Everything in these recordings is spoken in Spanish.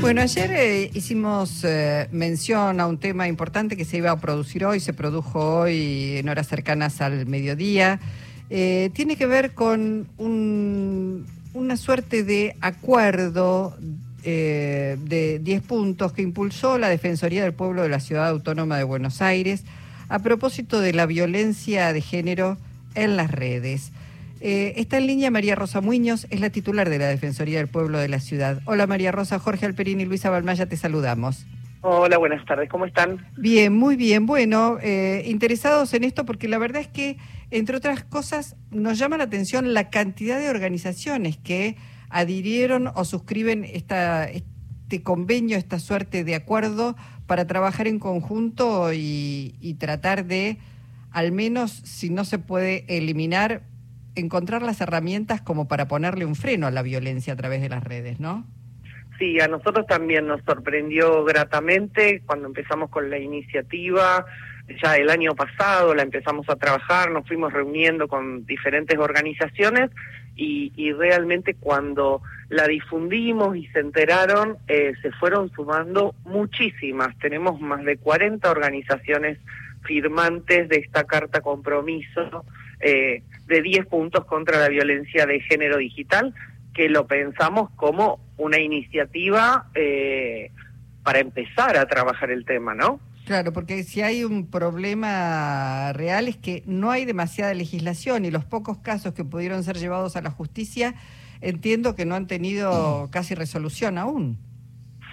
Bueno, ayer eh, hicimos eh, mención a un tema importante que se iba a producir hoy, se produjo hoy en horas cercanas al mediodía. Eh, tiene que ver con un- una suerte de acuerdo eh, de 10 puntos que impulsó la Defensoría del Pueblo de la Ciudad Autónoma de Buenos Aires a propósito de la violencia de género en las redes. Eh, está en línea María Rosa Muñoz, es la titular de la Defensoría del Pueblo de la ciudad. Hola María Rosa, Jorge Alperín y Luisa Balmaya, te saludamos. Hola, buenas tardes, ¿cómo están? Bien, muy bien. Bueno, eh, interesados en esto porque la verdad es que, entre otras cosas, nos llama la atención la cantidad de organizaciones que adhirieron o suscriben esta, este convenio, esta suerte de acuerdo para trabajar en conjunto y, y tratar de, al menos, si no se puede eliminar, encontrar las herramientas como para ponerle un freno a la violencia a través de las redes, ¿no? Sí, a nosotros también nos sorprendió gratamente cuando empezamos con la iniciativa. Ya el año pasado la empezamos a trabajar, nos fuimos reuniendo con diferentes organizaciones y, y realmente cuando la difundimos y se enteraron, eh, se fueron sumando muchísimas. Tenemos más de 40 organizaciones firmantes de esta carta compromiso eh, de 10 puntos contra la violencia de género digital, que lo pensamos como una iniciativa eh, para empezar a trabajar el tema, ¿no? Claro, porque si hay un problema real es que no hay demasiada legislación y los pocos casos que pudieron ser llevados a la justicia entiendo que no han tenido casi resolución aún.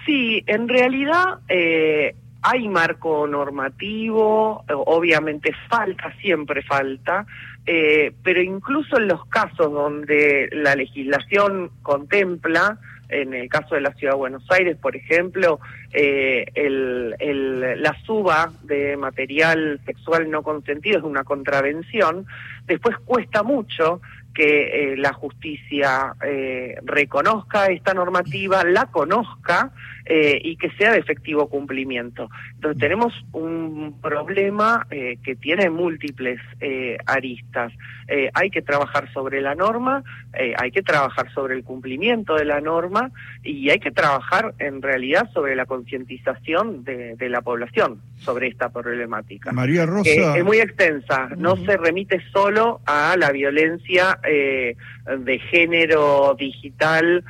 Sí, en realidad eh, hay marco normativo, eh, obviamente falta, siempre falta, eh, pero incluso en los casos donde la legislación contempla, en el caso de la Ciudad de Buenos Aires, por ejemplo, eh, el, el- la suba de material sexual no consentido es una contravención, después cuesta mucho que eh, la justicia eh, reconozca esta normativa, la conozca eh, y que sea de efectivo cumplimiento. Entonces tenemos un problema eh, que tiene múltiples eh, aristas. Eh, hay que trabajar sobre la norma, eh, hay que trabajar sobre el cumplimiento de la norma y hay que trabajar en realidad sobre la concientización de, de la población sobre esta problemática. María Rosa. Eh, es muy extensa, no se remite solo a la violencia eh, de género digital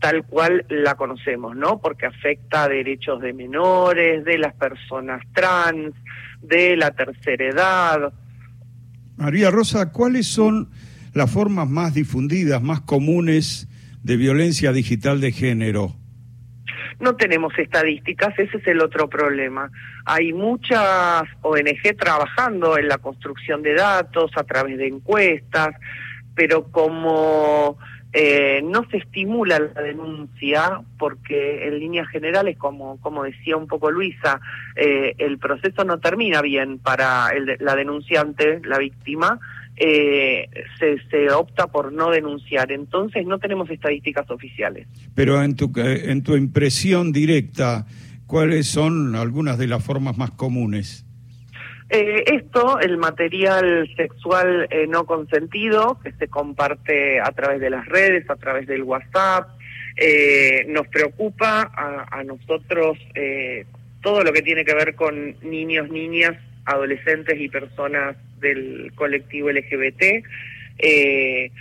tal cual la conocemos, ¿no? Porque afecta a derechos de menores, de las personas trans, de la tercera edad. María Rosa, ¿cuáles son las formas más difundidas, más comunes de violencia digital de género? No tenemos estadísticas, ese es el otro problema. Hay muchas ONG trabajando en la construcción de datos a través de encuestas, pero como eh, no se estimula la denuncia, porque en líneas generales, como, como decía un poco Luisa, eh, el proceso no termina bien para el la denunciante, la víctima, eh, se, se opta por no denunciar. Entonces no tenemos estadísticas oficiales. Pero en tu, eh, en tu impresión directa, ¿cuáles son algunas de las formas más comunes? Eh, esto, el material sexual eh, no consentido, que se comparte a través de las redes, a través del WhatsApp, eh, nos preocupa a, a nosotros eh, todo lo que tiene que ver con niños, niñas, adolescentes y personas del colectivo LGBT. eh,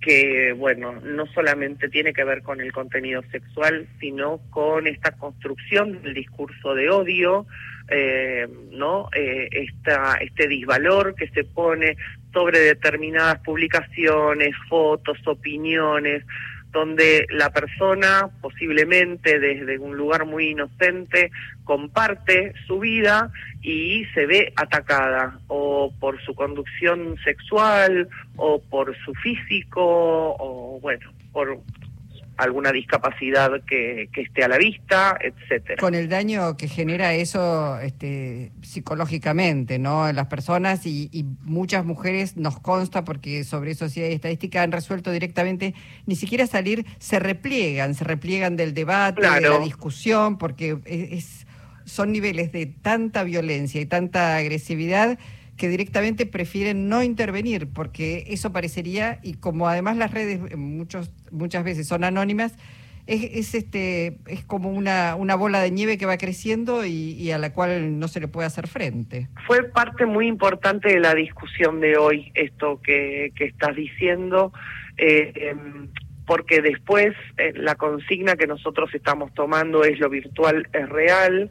que, bueno, no solamente tiene que ver con el contenido sexual, sino con esta construcción del discurso de odio, eh, ¿no? Eh, esta, este disvalor que se pone sobre determinadas publicaciones, fotos, opiniones, donde la persona posiblemente desde un lugar muy inocente comparte su vida y se ve atacada o por su conducción sexual o por su físico o bueno, por alguna discapacidad que, que esté a la vista, etcétera. Con el daño que genera eso este, psicológicamente, ¿no? En las personas y, y muchas mujeres nos consta, porque sobre eso sí hay estadística, han resuelto directamente ni siquiera salir, se repliegan, se repliegan del debate, de la discusión, porque es- son niveles de tanta violencia y tanta agresividad que directamente prefieren no intervenir, porque eso parecería, y como además las redes eh, muchos, muchas veces son anónimas, es, este, es como una, una bola de nieve que va creciendo y, a la cual no se le puede hacer frente. Fue parte muy importante de la discusión de hoy, esto que, que estás diciendo. Eh, em, porque después eh, la consigna que nosotros estamos tomando es lo virtual es real,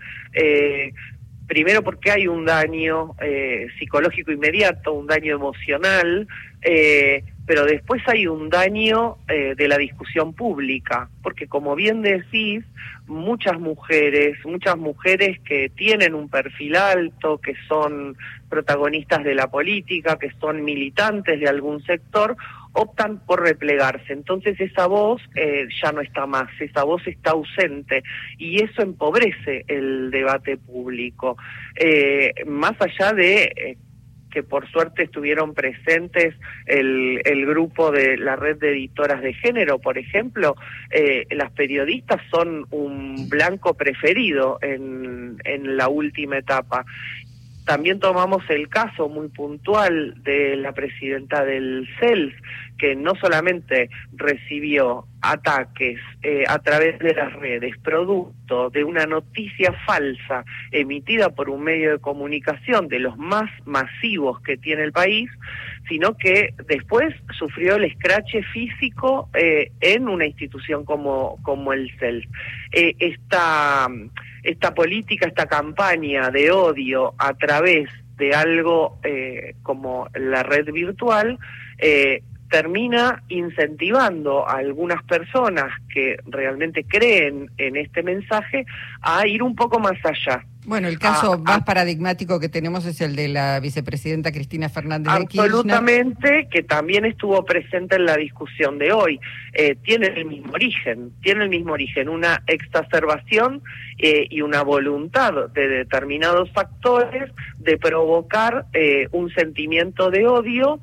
primero porque hay un daño eh, psicológico inmediato, un daño emocional, eh, pero después hay un daño eh, de la discusión pública, porque como bien decís, muchas mujeres, muchas mujeres que tienen un perfil alto, que son protagonistas de la política, que son militantes de algún sector, optan por replegarse. Entonces esa voz eh, ya no está más, esa voz está ausente y eso empobrece el debate público. Eh, más allá de eh, que por suerte estuvieron presentes el, el, grupo de la red de editoras de género, por ejemplo, las periodistas son un blanco preferido en, en la última etapa. También tomamos el caso muy puntual de la presidenta del CELS, que no solamente recibió ataques eh, a través de las redes, producto de una noticia falsa emitida por un medio de comunicación de los más masivos que tiene el país, sino que después sufrió el escrache físico eh, en una institución como, como el CELS. Eh, esta esta política, esta campaña de odio a través de algo eh, como la red virtual, termina incentivando a algunas personas que realmente creen en este mensaje a ir un poco más allá. Bueno, el caso más paradigmático que tenemos es el de la vicepresidenta Cristina Fernández de Kirchner. Absolutamente, que también estuvo presente en la discusión de hoy. Eh, tiene el mismo origen, tiene el mismo origen, una exacerbación eh, y una voluntad de determinados factores de provocar eh, un sentimiento de odio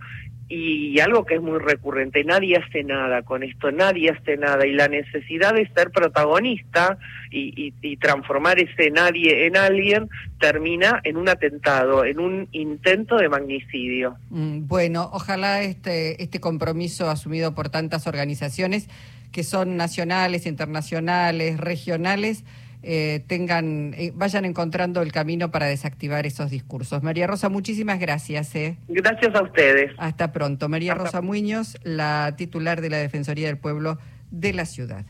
y algo que es muy recurrente, nadie hace nada con esto, nadie hace nada y la necesidad de ser protagonista y, transformar ese nadie en alguien termina en un atentado, en un intento de magnicidio. Mm, bueno, ojalá este, este compromiso asumido por tantas organizaciones que son nacionales, internacionales, regionales, eh, tengan, eh, vayan encontrando el camino para desactivar esos discursos. María Rosa, muchísimas gracias. Eh. Gracias a ustedes. Hasta pronto. María Rosa Muñoz, la titular de la Defensoría del Pueblo de la Ciudad.